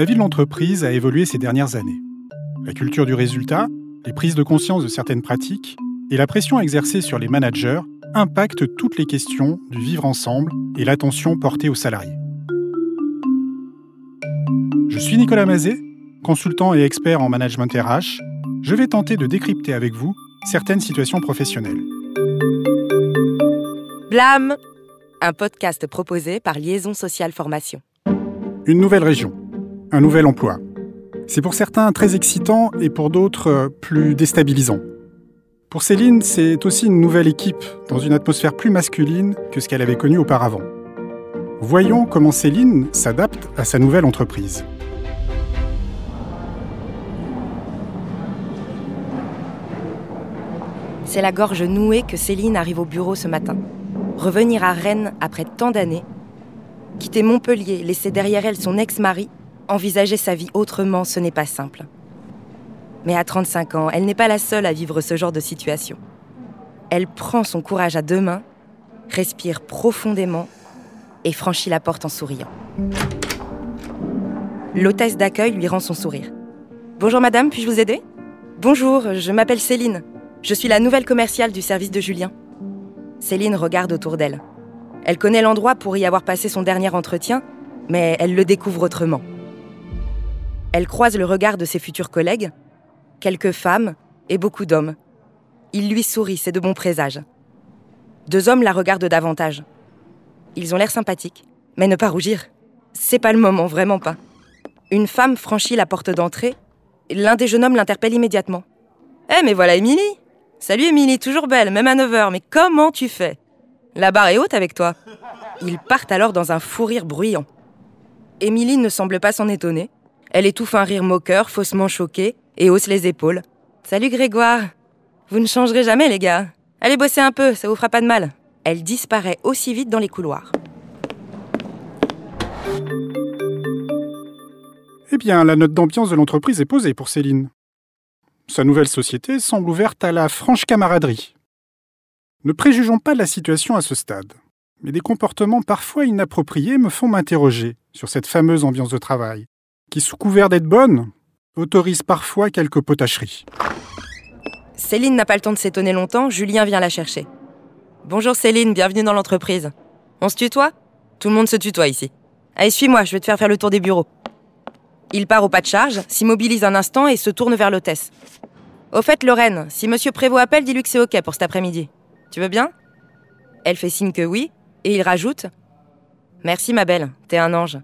La vie de l'entreprise a évolué ces dernières années. La culture du résultat, les prises de conscience de certaines pratiques et la pression exercée sur les managers impactent toutes les questions du vivre ensemble et l'attention portée aux salariés. Je suis Nicolas Mazet, consultant et expert en management RH. Je vais tenter de décrypter avec vous certaines situations professionnelles. Blâme Un podcast proposé par Liaison Sociale Formation. Une nouvelle région, un nouvel emploi. C'est pour certains très excitant et pour d'autres euh, plus déstabilisant. Pour Céline, c'est aussi une nouvelle équipe dans une atmosphère plus masculine que ce qu'elle avait connu auparavant. Voyons comment Céline s'adapte à sa nouvelle entreprise. C'est la gorge nouée que Céline arrive au bureau ce matin. Revenir à Rennes après tant d'années, quitter Montpellier, laisser derrière elle son ex-mari, envisager sa vie autrement, ce n'est pas simple. Mais à 35 ans, elle n'est pas la seule à vivre ce genre de situation. Elle prend son courage à deux mains, respire profondément et franchit la porte en souriant. L'hôtesse d'accueil lui rend son sourire. Bonjour madame, puis-je vous aider? Bonjour, je m'appelle Céline. Je suis la nouvelle commerciale du service de Julien. Céline regarde autour d'elle. Elle connaît l'endroit pour y avoir passé son dernier entretien, mais elle le découvre autrement. Elle croise le regard de ses futurs collègues, quelques femmes et beaucoup d'hommes. Ils lui sourient, c'est de bons présages. Deux hommes la regardent davantage. Ils ont l'air sympathiques, mais ne pas rougir. C'est pas le moment, vraiment pas. Une femme franchit la porte d'entrée. L'un des jeunes hommes l'interpelle immédiatement. Eh, mais voilà Émilie Salut Émilie, toujours belle, même à 9h, mais comment tu fais? La barre est haute avec toi. Ils partent alors dans un fou rire bruyant. Émilie ne semble pas s'en étonner. Elle étouffe un rire moqueur, faussement choqué, et hausse les épaules. Salut Grégoire Vous ne changerez jamais, les gars. Allez bosser un peu, ça vous fera pas de mal. Elle disparaît aussi vite dans les couloirs. Eh bien, la note d'ambiance de l'entreprise est posée pour Céline. Sa nouvelle société semble ouverte à la franche camaraderie. Ne préjugeons pas la situation à ce stade, mais des comportements parfois inappropriés me font m'interroger sur cette fameuse ambiance de travail, qui, sous couvert d'être bonne, autorise parfois quelques potacheries. Céline n'a pas le temps de s'étonner longtemps, Julien vient la chercher. Bonjour Céline, bienvenue dans l'entreprise. On se tutoie? Tout le monde se tutoie ici. Allez, suis-moi, je vais te faire faire le tour des bureaux. Il part au pas de charge, s'immobilise un instant et se tourne vers l'hôtesse. Au fait, Lorraine, si Monsieur Prévost appelle, dis-lui que c'est OK pour cet après-midi. Tu veux bien? Elle fait signe que oui, et il rajoute Merci, ma belle, t'es un ange.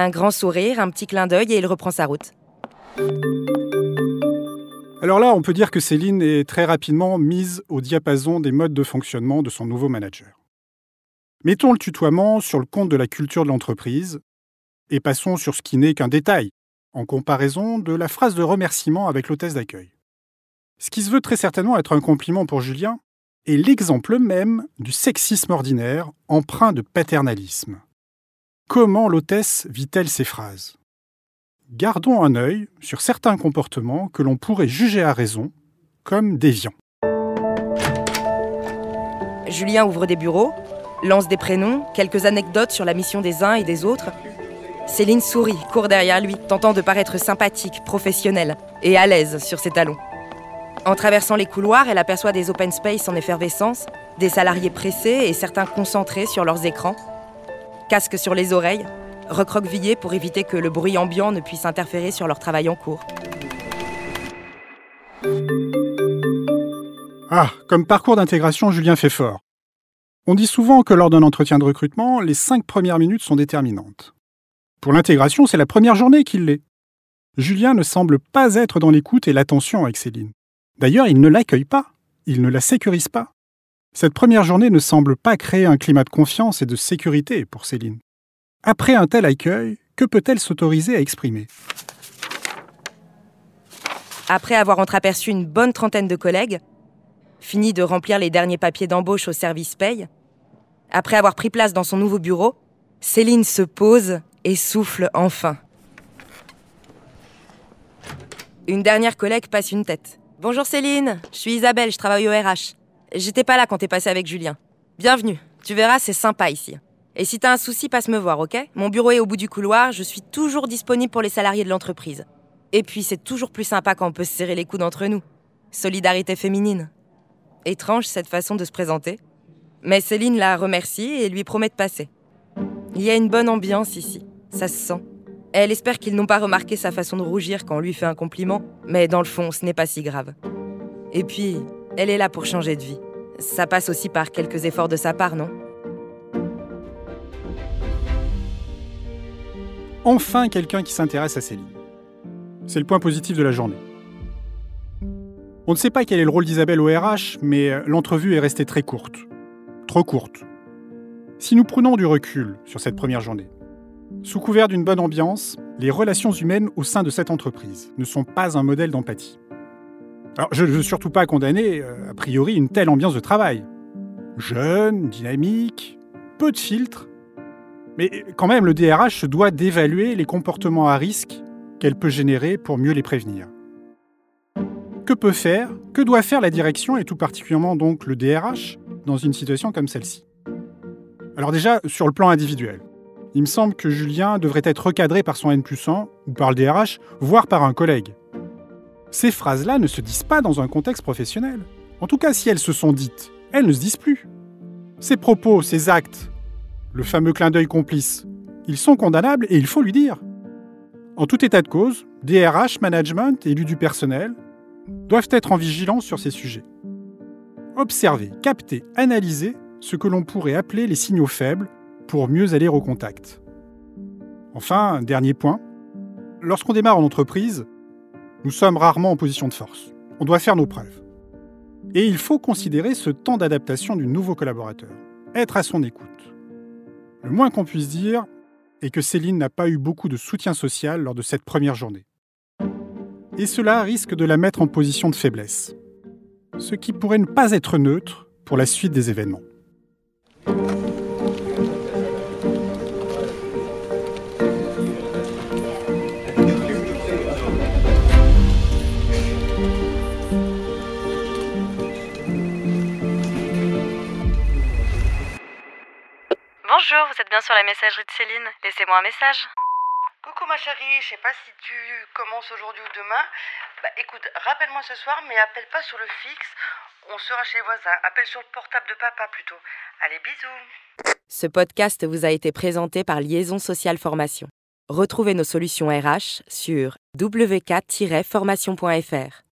Un grand sourire, un petit clin d'œil, et il reprend sa route. Alors là, on peut dire que Céline est très rapidement mise au diapason des modes de fonctionnement de son nouveau manager. Mettons le tutoiement sur le compte de la culture de l'entreprise et passons sur ce qui n'est qu'un détail, en comparaison de la phrase de remerciement avec l'hôtesse d'accueil. Ce qui se veut très certainement être un compliment pour Julien est l'exemple même du sexisme ordinaire empreint de paternalisme. Comment l'hôtesse vit-elle ces phrases? Gardons un œil sur certains comportements que l'on pourrait juger à raison comme déviants. Julien ouvre des bureaux, lance des prénoms, quelques anecdotes sur la mission des uns et des autres, Céline sourit, court derrière lui, tentant de paraître sympathique, professionnelle et à l'aise sur ses talons. En traversant les couloirs, elle aperçoit des open space en effervescence, des salariés pressés et certains concentrés sur leurs écrans. Casque sur les oreilles, recroquevillés pour éviter que le bruit ambiant ne puisse interférer sur leur travail en cours. Ah, comme parcours d'intégration, Julien fait fort. On dit souvent que lors d'un entretien de recrutement, les cinq premières minutes sont déterminantes. Pour l'intégration, c'est la première journée qu'il l'est. Julien ne semble pas être dans l'écoute et l'attention avec Céline. D'ailleurs, il ne l'accueille pas, il ne la sécurise pas. Cette première journée ne semble pas créer un climat de confiance et de sécurité pour Céline. Après un tel accueil, que peut-elle s'autoriser à exprimer? Après avoir entreaperçu une bonne trentaine de collègues, fini de remplir les derniers papiers d'embauche au service paye, après avoir pris place dans son nouveau bureau, Céline se pose et souffle enfin. Une dernière collègue passe une tête. Bonjour Céline, je suis Isabelle, je travaille au RH. J'étais pas là quand t'es passé avec Julien. Bienvenue, tu verras, c'est sympa ici. Et si t'as un souci, passe me voir, ok? Mon bureau est au bout du couloir, je suis toujours disponible pour les salariés de l'entreprise. Et puis c'est toujours plus sympa quand on peut se serrer les coudes entre nous. Solidarité féminine. Étrange cette façon de se présenter. Mais Céline la remercie et lui promet de passer. Il y a une bonne ambiance ici, ça se sent. Elle espère qu'ils n'ont pas remarqué sa façon de rougir quand on lui fait un compliment, mais dans le fond, ce n'est pas si grave. Et puis, elle est là pour changer de vie. Ça passe aussi par quelques efforts de sa part, non? Enfin quelqu'un qui s'intéresse à Céline. C'est le point positif de la journée. On ne sait pas quel est le rôle d'Isabelle au RH, mais euh, l'entrevue est restée très courte. Trop courte. Si nous prenons du recul sur cette première journée, sous couvert d'une bonne ambiance, les relations humaines au sein de cette entreprise ne sont pas un modèle d'empathie. Alors, je ne veux surtout pas condamner, euh, a priori, une telle ambiance de travail. Jeune, dynamique, peu de filtres. Mais quand même, le DRH se doit d'évaluer les comportements à risque qu'elle peut générer pour mieux les prévenir. Que peut faire, que doit faire la direction, et tout particulièrement donc le DRH, dans une situation comme celle-ci? Alors déjà, sur le plan individuel, il me semble que Julien devrait être recadré par son N plus 1, ou par le DRH, voire par un collègue. Ces phrases-là ne se disent pas dans un contexte professionnel. En tout cas, si elles se sont dites, elles ne se disent plus. Ces propos, ces actes, le fameux clin d'œil complice, ils sont condamnables et il faut lui dire. En tout état de cause, DRH, management, élus du personnel doivent être en vigilance sur ces sujets. Observer, capter, analyser ce que l'on pourrait appeler les signaux faibles pour mieux aller au contact. Enfin, dernier point, lorsqu'on démarre en entreprise, nous sommes rarement en position de force. On doit faire nos preuves. Et il faut considérer ce temps d'adaptation du nouveau collaborateur, être à son écoute. Le moins qu'on puisse dire est que Céline n'a pas eu beaucoup de soutien social lors de cette première journée. Et cela risque de la mettre en position de faiblesse, ce qui pourrait ne pas être neutre pour la suite des événements. Bonjour, vous êtes bien sur la messagerie de Céline. Laissez-moi un message. Coucou ma chérie, je sais pas si tu commences aujourd'hui ou demain. Bah écoute, rappelle-moi ce soir, mais appelle pas sur le fixe. On sera chez les voisins. Appelle sur le portable de papa plutôt. Allez, bisous. Ce podcast vous a été présenté par Liaison Sociale Formation. Retrouvez nos solutions RH sur wk-formation.fr.